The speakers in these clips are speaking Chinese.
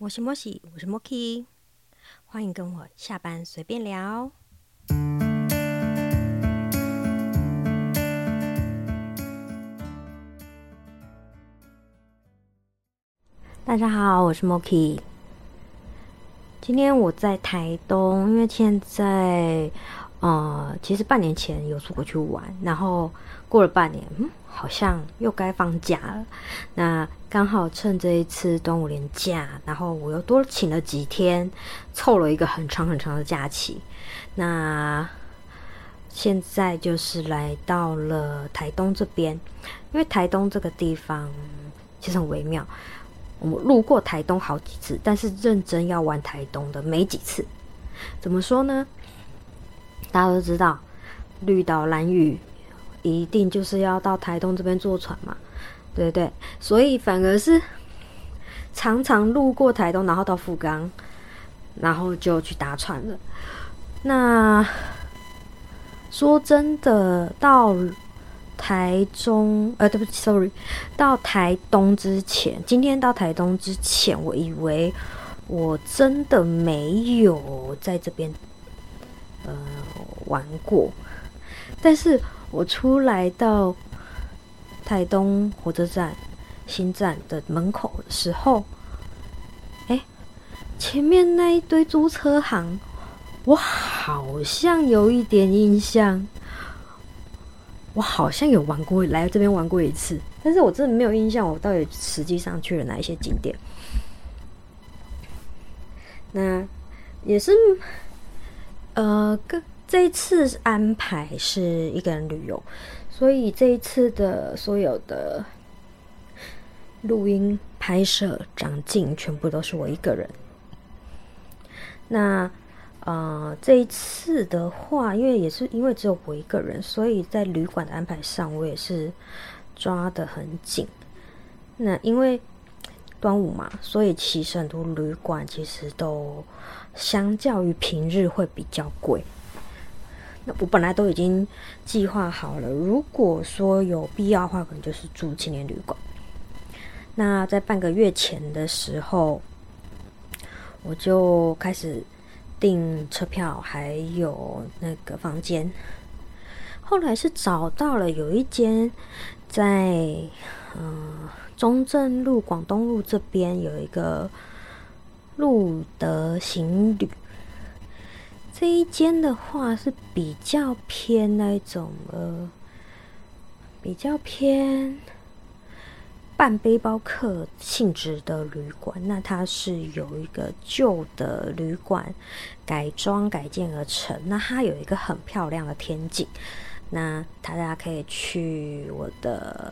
我是莫西，我是莫 key，欢迎跟我下班随便聊。大家好，我是莫 key。今天我在台东，因为现在呃，其实半年前有出国去玩，然后过了半年，嗯，好像又该放假了。那刚好趁这一次端午连假，然后我又多请了几天，凑了一个很长很长的假期。那现在就是来到了台东这边，因为台东这个地方其实很微妙。我们路过台东好几次，但是认真要玩台东的没几次。怎么说呢？大家都知道，绿岛蓝屿一定就是要到台东这边坐船嘛，对不对？所以反而是常常路过台东，然后到富冈，然后就去搭船了。那说真的，到。台中，呃，对不起，sorry，到台东之前，今天到台东之前，我以为我真的没有在这边，呃，玩过。但是我出来到台东火车站新站的门口的时候，哎，前面那一堆租车行，我好像有一点印象。我好像有玩过，来这边玩过一次，但是我真的没有印象，我到底实际上去了哪一些景点。那也是，呃，跟这一次安排是一个人旅游，所以这一次的所有的录音、拍摄、长镜，全部都是我一个人。那。呃，这一次的话，因为也是因为只有我一个人，所以在旅馆的安排上，我也是抓得很紧。那因为端午嘛，所以其实很多旅馆其实都相较于平日会比较贵。那我本来都已经计划好了，如果说有必要的话，可能就是住青年旅馆。那在半个月前的时候，我就开始。订车票还有那个房间，后来是找到了有一间在嗯中正路、广东路这边有一个路德行旅，这一间的话是比较偏那种呃，比较偏。半背包客性质的旅馆，那它是有一个旧的旅馆改装改建而成，那它有一个很漂亮的天井，那大家可以去我的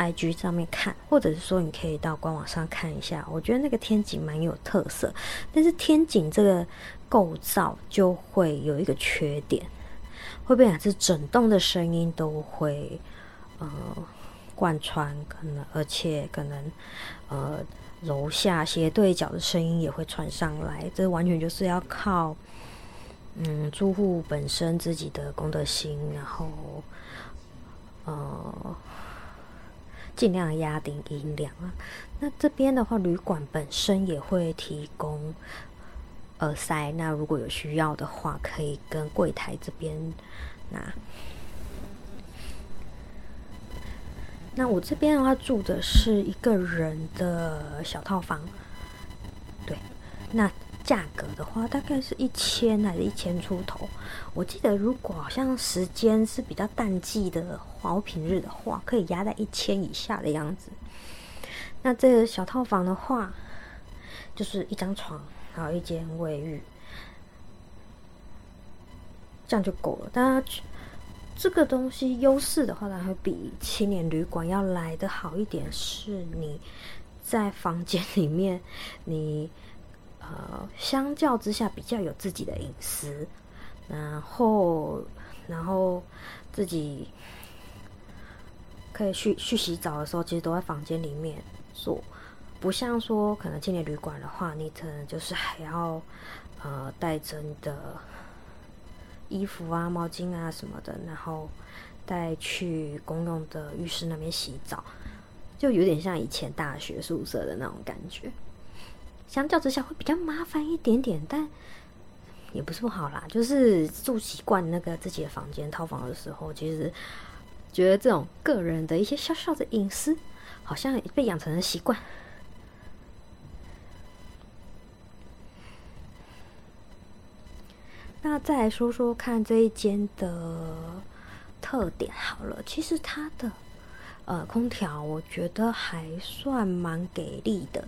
IG 上面看，或者是说你可以到官网上看一下，我觉得那个天井蛮有特色，但是天井这个构造就会有一个缺点，会变成是整栋的声音都会呃。贯穿可能，而且可能，呃，楼下斜对角的声音也会传上来。这完全就是要靠，嗯，住户本身自己的公德心，然后，呃，尽量压低音量啊。那这边的话，旅馆本身也会提供耳塞，那如果有需要的话，可以跟柜台这边拿。那我这边的话住的是一个人的小套房，对，那价格的话大概是一千还是一千出头？我记得如果好像时间是比较淡季的话，或平日的话，可以压在一千以下的样子。那这个小套房的话，就是一张床，还有一间卫浴，这样就够了。大家。这个东西优势的话，它会比青年旅馆要来的好一点。是你在房间里面，你呃，相较之下比较有自己的隐私，然后然后自己可以去去洗澡的时候，其实都在房间里面做，不像说可能青年旅馆的话，你可能就是还要呃带着你的。衣服啊、毛巾啊什么的，然后带去公用的浴室那边洗澡，就有点像以前大学宿舍的那种感觉。相较之下会比较麻烦一点点，但也不是不好啦。就是住习惯那个自己的房间套房的时候，其实觉得这种个人的一些小小的隐私，好像被养成了习惯。那再来说说看这一间的特点好了，其实它的呃空调我觉得还算蛮给力的，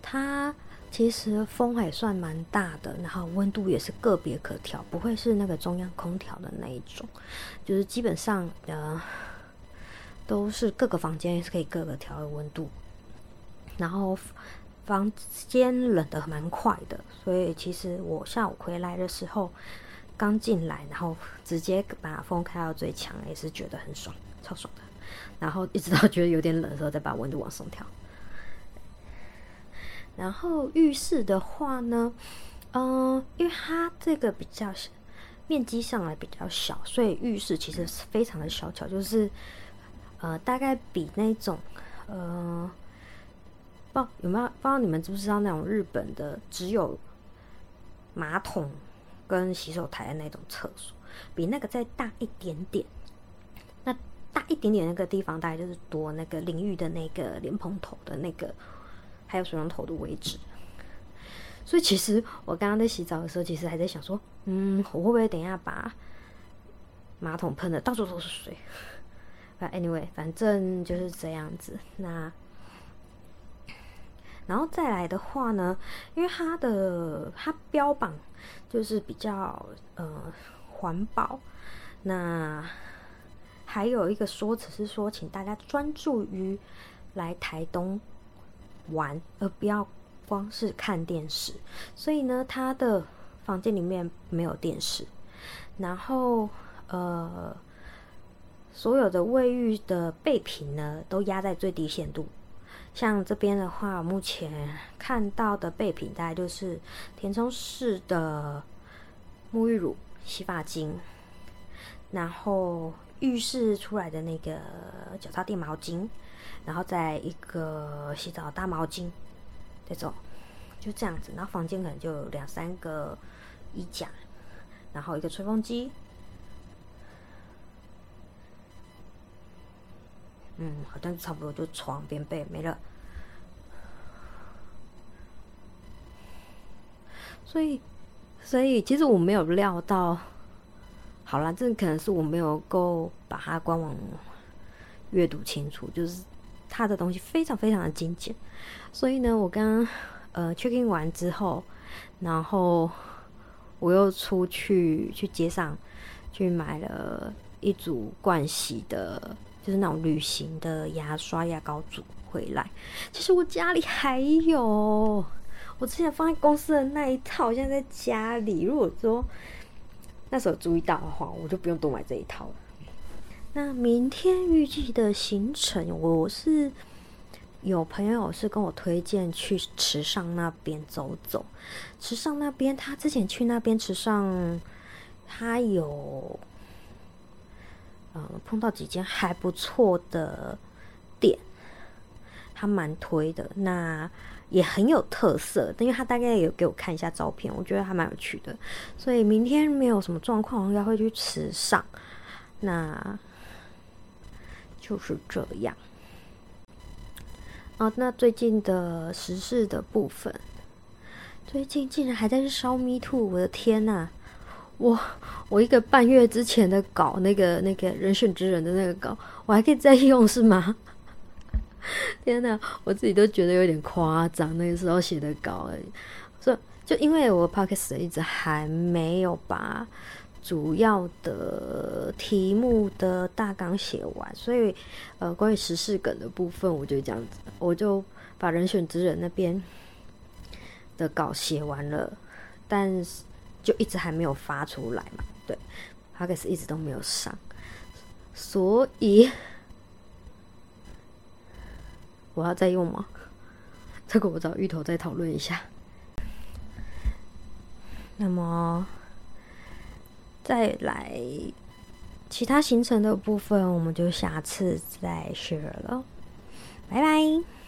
它其实风还算蛮大的，然后温度也是个别可调，不会是那个中央空调的那一种，就是基本上呃都是各个房间也是可以各个调的温度，然后房间冷的蛮快的，所以其实我下午回来的时候刚进来，然后直接把风开到最强，也是觉得很爽，超爽的。然后一直到觉得有点冷的时候，再把温度往上调。然后浴室的话呢，嗯，因为它这个比较面积上来比较小，所以浴室其实是非常的小巧，就是呃，大概比那种呃，不知道有没有不知道你们知不知道那种日本的只有马桶跟洗手台的那种厕所，比那个再大一点点。那大一点点那个地方，大概就是多那个淋浴的那个莲蓬头的那个。还有水龙头的位置，所以其实我刚刚在洗澡的时候，其实还在想说，嗯，我会不会等一下把马桶喷的到处都是水？啊，anyway，反正就是这样子。那然后再来的话呢，因为它的它标榜就是比较呃环保，那还有一个说辞是说，请大家专注于来台东。玩，而不要光是看电视。所以呢，他的房间里面没有电视，然后呃，所有的卫浴的备品呢都压在最低限度。像这边的话，目前看到的备品大概就是填充式的沐浴乳、洗发精，然后浴室出来的那个脚踏垫毛巾。然后再一个洗澡大毛巾，这种就这样子。然后房间可能就两三个衣架，然后一个吹风机，嗯，好像差不多就床边被没了。所以，所以其实我没有料到，好了，这可能是我没有够把它官网阅读清楚，就是。他的东西非常非常的精简，所以呢，我刚呃 check in 完之后，然后我又出去去街上去买了一组冠洗的，就是那种旅行的牙刷、牙膏组回来。其实我家里还有，我之前放在公司的那一套，现在在家里。如果说那时候注意到的话，我就不用多买这一套了。那明天预计的行程，我是有朋友是跟我推荐去池上那边走走。池上那边，他之前去那边池上，他有嗯碰到几间还不错的店，他蛮推的，那也很有特色。因为他大概有给我看一下照片，我觉得还蛮有趣的。所以明天没有什么状况，应该会去池上。那。就是这样。哦，那最近的时事的部分，最近竟然还在烧 Me Too！我的天呐，我我一个半月之前的稿，那个那个人选之人的那个稿，我还可以再用是吗？天呐，我自己都觉得有点夸张，那个时候写的稿而已。所以就因为我 Podcast 一直还没有把。主要的题目的大纲写完，所以呃，关于时事梗的部分，我就这样子，我就把人选之人那边的稿写完了，但是就一直还没有发出来嘛，对，他可是一直都没有上，所以我要再用吗？这个我找芋头再讨论一下。那么。再来其他行程的部分，我们就下次再 share 了，拜拜。